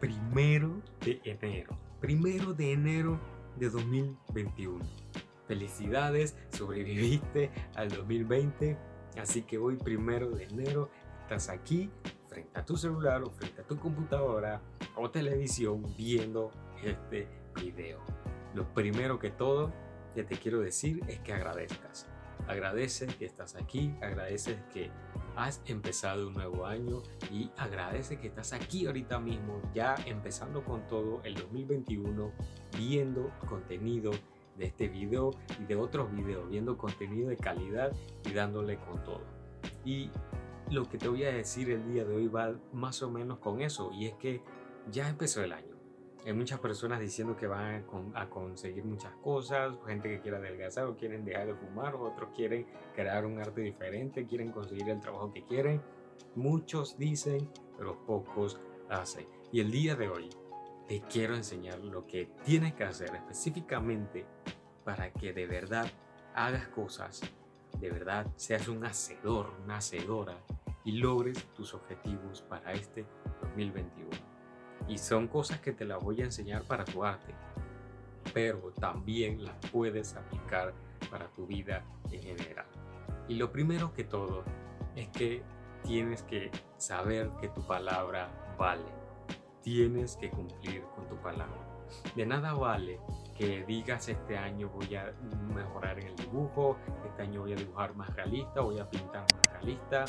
primero de enero. Primero de enero de 2021. Felicidades, sobreviviste al 2020. Así que hoy, primero de enero, estás aquí frente a tu celular o frente a tu computadora o televisión viendo este video. Lo primero que todo que te quiero decir es que agradezcas. Agradece que estás aquí, agradece que has empezado un nuevo año y agradece que estás aquí ahorita mismo, ya empezando con todo el 2021, viendo contenido de este video y de otros videos, viendo contenido de calidad y dándole con todo. Y lo que te voy a decir el día de hoy va más o menos con eso, y es que ya empezó el año. Hay muchas personas diciendo que van a, conseguir muchas cosas, gente que quiere adelgazar o quieren dejar de fumar, otros quieren crear un arte diferente, quieren conseguir el trabajo que quieren. Muchos dicen, pero pocos hacen. Y el día de hoy te quiero enseñar lo que tienes que hacer específicamente para que de verdad hagas cosas, de verdad seas un hacedor, una hacedora y logres tus objetivos para este 2021. Y son cosas que te las voy a enseñar para tu arte, pero también las puedes aplicar para tu vida en general. Y lo primero que todo es que tienes que saber que tu palabra vale. Tienes que cumplir con tu palabra. De nada vale que digas este año voy a mejorar en el dibujo, este año voy a dibujar más realista, voy a pintar más realista.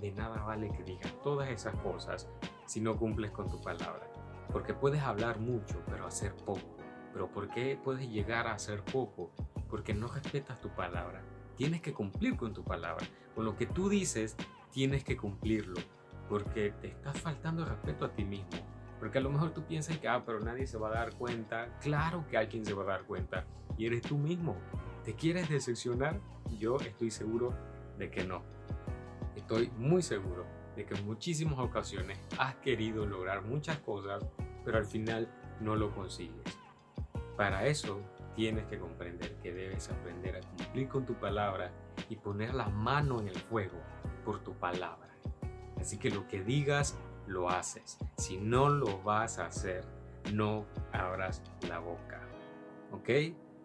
De nada vale que digas todas esas cosas si no cumples con tu palabra. Porque puedes hablar mucho, pero hacer poco. Pero ¿por qué puedes llegar a hacer poco? Porque no respetas tu palabra. Tienes que cumplir con tu palabra. Con lo que tú dices, tienes que cumplirlo. Porque te estás faltando respeto a ti mismo. Porque a lo mejor tú piensas que, ah, pero nadie se va a dar cuenta. Claro que alguien se va a dar cuenta. Y eres tú mismo. ¿Te quieres decepcionar? Yo estoy seguro de que no. Estoy muy seguro de que en muchísimas ocasiones has querido lograr muchas cosas, pero al final no lo consigues. Para eso tienes que comprender que debes aprender a cumplir con tu palabra y poner la mano en el fuego por tu palabra. Así que lo que digas, lo haces. Si no lo vas a hacer, no abras la boca. ¿Ok?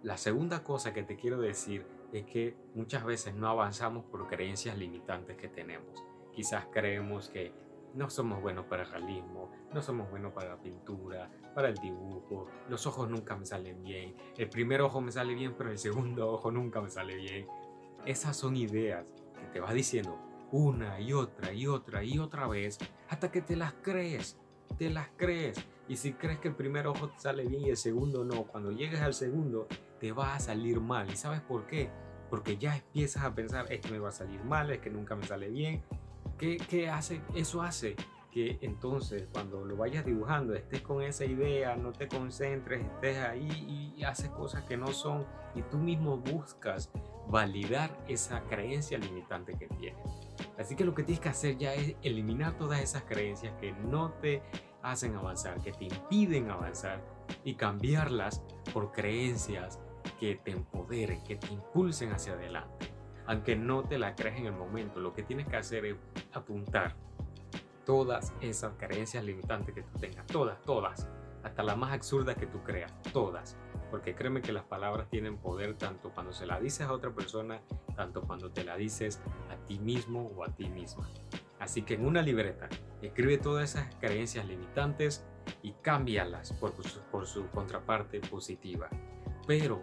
La segunda cosa que te quiero decir es que muchas veces no avanzamos por creencias limitantes que tenemos. Quizás creemos que no somos buenos para el realismo, no somos buenos para la pintura, para el dibujo, los ojos nunca me salen bien, el primer ojo me sale bien, pero el segundo ojo nunca me sale bien. Esas son ideas que te vas diciendo una y otra y otra y otra vez hasta que te las crees, te las crees. Y si crees que el primer ojo te sale bien y el segundo no, cuando llegues al segundo te va a salir mal. ¿Y sabes por qué? Porque ya empiezas a pensar, es que me va a salir mal, es que nunca me sale bien, ¿Qué, hace? Eso hace que entonces cuando lo vayas dibujando estés con esa idea, no te concentres, estés ahí y haces cosas que no son y tú mismo buscas validar esa creencia limitante que tienes. Así que lo que tienes que hacer ya es eliminar todas esas creencias que no te hacen avanzar, que te impiden avanzar y cambiarlas por creencias que te empoderen, que te impulsen hacia adelante aunque no te la crees en el momento, lo que tienes que hacer es apuntar todas esas creencias limitantes que tú tengas, todas, todas, hasta la más absurda que tú creas, todas. Porque créeme que las palabras tienen poder tanto cuando se la dices a otra persona, tanto cuando te la dices a ti mismo o a ti misma. Así que en una libreta, escribe todas esas creencias limitantes y cámbialas por, por su contraparte positiva. Pero,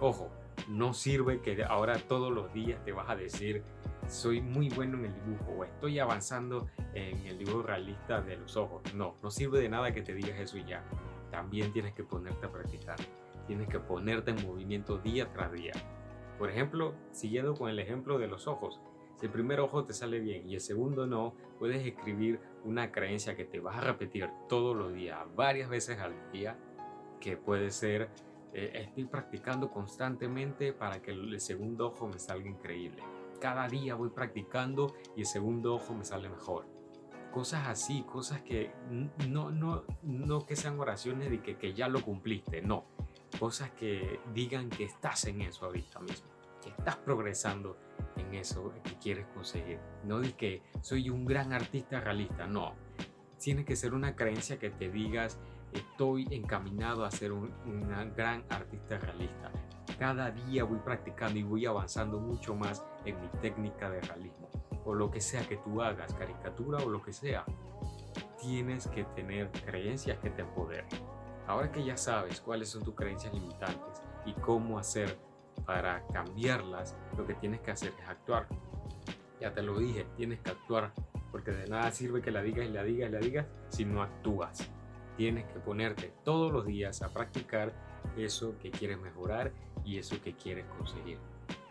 ojo, no sirve que ahora todos los días te vas a decir, soy muy bueno en el dibujo o estoy avanzando en el dibujo realista de los ojos. No, no sirve de nada que te digas eso y ya. También tienes que ponerte a practicar. Tienes que ponerte en movimiento día tras día. Por ejemplo, siguiendo con el ejemplo de los ojos. Si el primer ojo te sale bien y el segundo no, puedes escribir una creencia que te vas a repetir todos los días, varias veces al día, que puede ser eh, estoy practicando constantemente para que el segundo ojo me salga increíble. Cada día voy practicando y el segundo ojo me sale mejor. Cosas así, cosas que no, no, no que sean oraciones de que, que ya lo cumpliste, no. Cosas que digan que estás en eso ahorita mismo, que estás progresando en eso que quieres conseguir. No de que soy un gran artista realista, no. tiene que ser una creencia que te digas, estoy encaminado a ser un, gran artista realista. Cada día voy practicando y voy avanzando mucho más en mi técnica de realismo. O lo que sea que tú hagas, caricatura o lo que sea, tienes que tener creencias que te empoderen. Ahora que ya sabes cuáles son tus creencias limitantes y cómo hacer para cambiarlas, lo que tienes que hacer es actuar. Ya te lo dije, tienes que actuar, porque de nada sirve que la digas y la digas y la digas si no actúas. Tienes que ponerte todos los días a practicar eso que quieres mejorar y eso que quieres conseguir.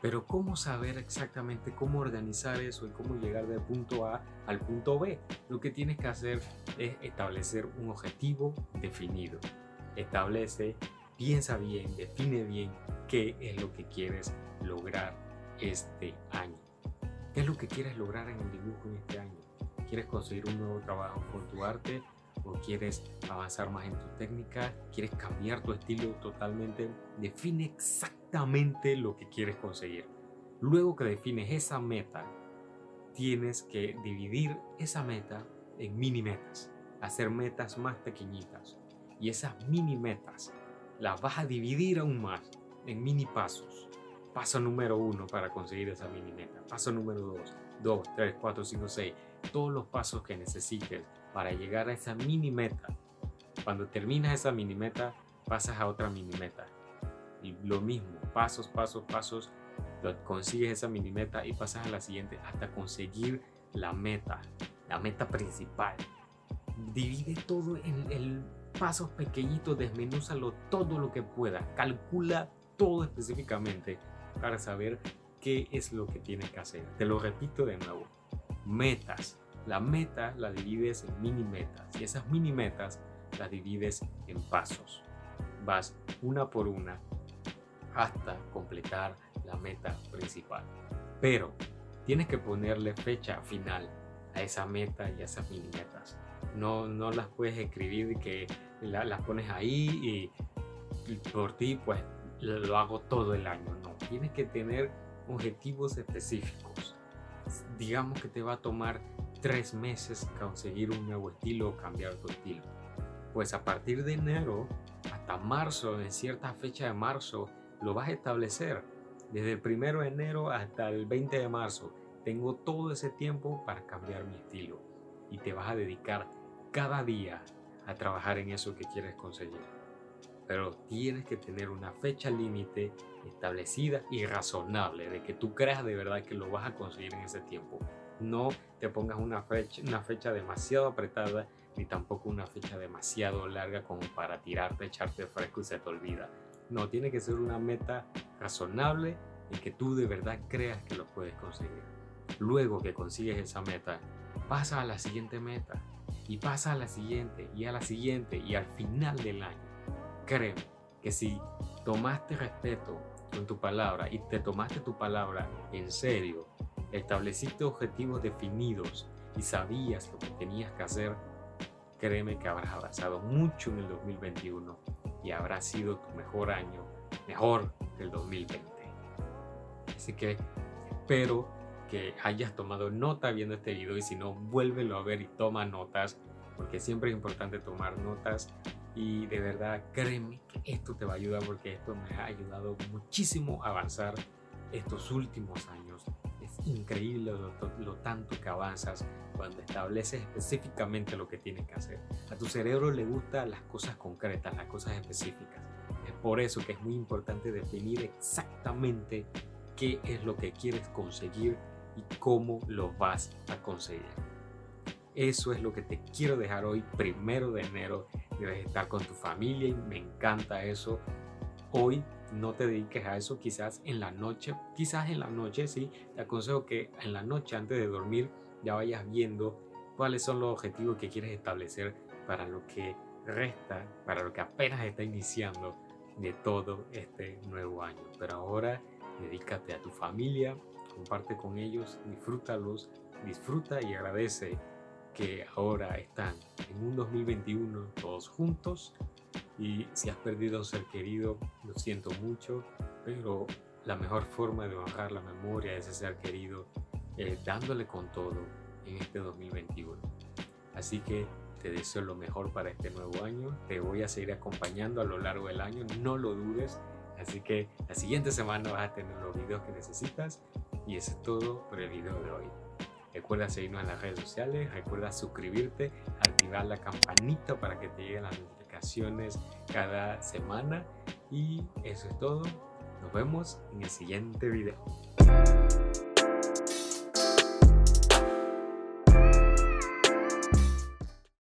Pero ¿cómo saber exactamente cómo organizar eso y cómo llegar del punto A al punto B? Lo que tienes que hacer es establecer un objetivo definido. Establece, piensa bien, define bien qué es lo que quieres lograr este año. ¿Qué es lo que quieres lograr en el dibujo en este año? ¿Quieres conseguir un nuevo trabajo con tu arte? ¿O quieres avanzar más en tu técnica? ¿Quieres cambiar tu estilo totalmente? Define exactamente lo que quieres conseguir. Luego que defines esa meta, tienes que dividir esa meta en mini metas, hacer metas más pequeñitas. Y esas mini metas las vas a dividir aún más en mini pasos. Paso número uno para conseguir esa mini meta. Paso número dos, dos, tres, cuatro, cinco, seis. Todos los pasos que necesites para llegar a esa mini meta. Cuando terminas esa mini meta, pasas a otra mini meta. Y lo mismo, pasos, pasos, pasos, consigues esa mini meta y pasas a la siguiente hasta conseguir la meta, la meta principal. Divide todo en, en pasos pequeñitos, desmenúzalo todo lo que puedas, calcula todo específicamente para saber qué es lo que tienes que hacer. Te lo repito de nuevo. Metas. La meta la divides en mini metas y esas mini metas las divides en pasos. Vas una por una hasta completar la meta principal. Pero tienes que ponerle fecha final a esa meta y a esas mini metas. No, no las puedes escribir que las pones ahí y por ti pues lo hago todo el año. No, tienes que tener objetivos específicos. Digamos que te va a tomar tres meses conseguir un nuevo estilo o cambiar tu estilo. Pues a partir de enero hasta marzo, en cierta fecha de marzo, lo vas a establecer. Desde el primero de enero hasta el 20 de marzo, tengo todo ese tiempo para cambiar mi estilo. Y te vas a dedicar cada día a trabajar en eso que quieres conseguir pero tienes que tener una fecha límite establecida y razonable de que tú creas de verdad que lo vas a conseguir en ese tiempo. No te pongas una fecha, una fecha demasiado apretada ni tampoco una fecha demasiado larga como para tirarte, echarte fresco y se te olvida. No, tiene que ser una meta razonable y que tú de verdad creas que lo puedes conseguir. Luego que consigues esa meta, pasa a la siguiente meta y pasa a la siguiente y a la siguiente y al final del año créeme que si tomaste respeto con tu palabra y te tomaste tu palabra en serio, estableciste objetivos definidos y sabías lo que tenías que hacer, créeme que habrás avanzado mucho en el 2021 y habrá sido tu mejor año, mejor que el 2020. Así que espero que hayas tomado nota viendo este video y si no, vuélvelo a ver y toma notas, porque siempre es importante tomar notas y de verdad, créeme que esto te va a ayudar porque esto me ha ayudado muchísimo a avanzar estos últimos años. Es increíble lo, tanto que avanzas cuando estableces específicamente lo que tienes que hacer. A tu cerebro le gustan las cosas concretas, las cosas específicas. Es por eso que es muy importante definir exactamente qué es lo que quieres conseguir y cómo lo vas a conseguir. Eso es lo que te quiero dejar hoy, primero de enero debes estar con tu familia y me encanta eso. Hoy no te dediques a eso, quizás en la noche, quizás en la noche sí, te aconsejo que en la noche antes de dormir ya vayas viendo cuáles son los objetivos que quieres establecer para lo que resta, para lo que apenas está iniciando de todo este nuevo año. Pero ahora dedícate a tu familia, comparte con ellos, disfrútalos, disfruta y agradece que ahora están en un 2021 todos juntos y si has perdido a un ser querido, lo siento mucho, pero la mejor forma de bajar la memoria de ese ser querido es dándole con todo en este 2021. Así que te deseo lo mejor para este nuevo año. Te voy a seguir acompañando a lo largo del año, no lo dudes. Así que la siguiente semana vas a tener los videos que necesitas. Y eso es todo por el video de hoy. Recuerda seguirnos en las redes sociales, recuerda suscribirte, activar la campanita para que te lleguen las notificaciones cada semana. Y eso es todo. Nos vemos en el siguiente video.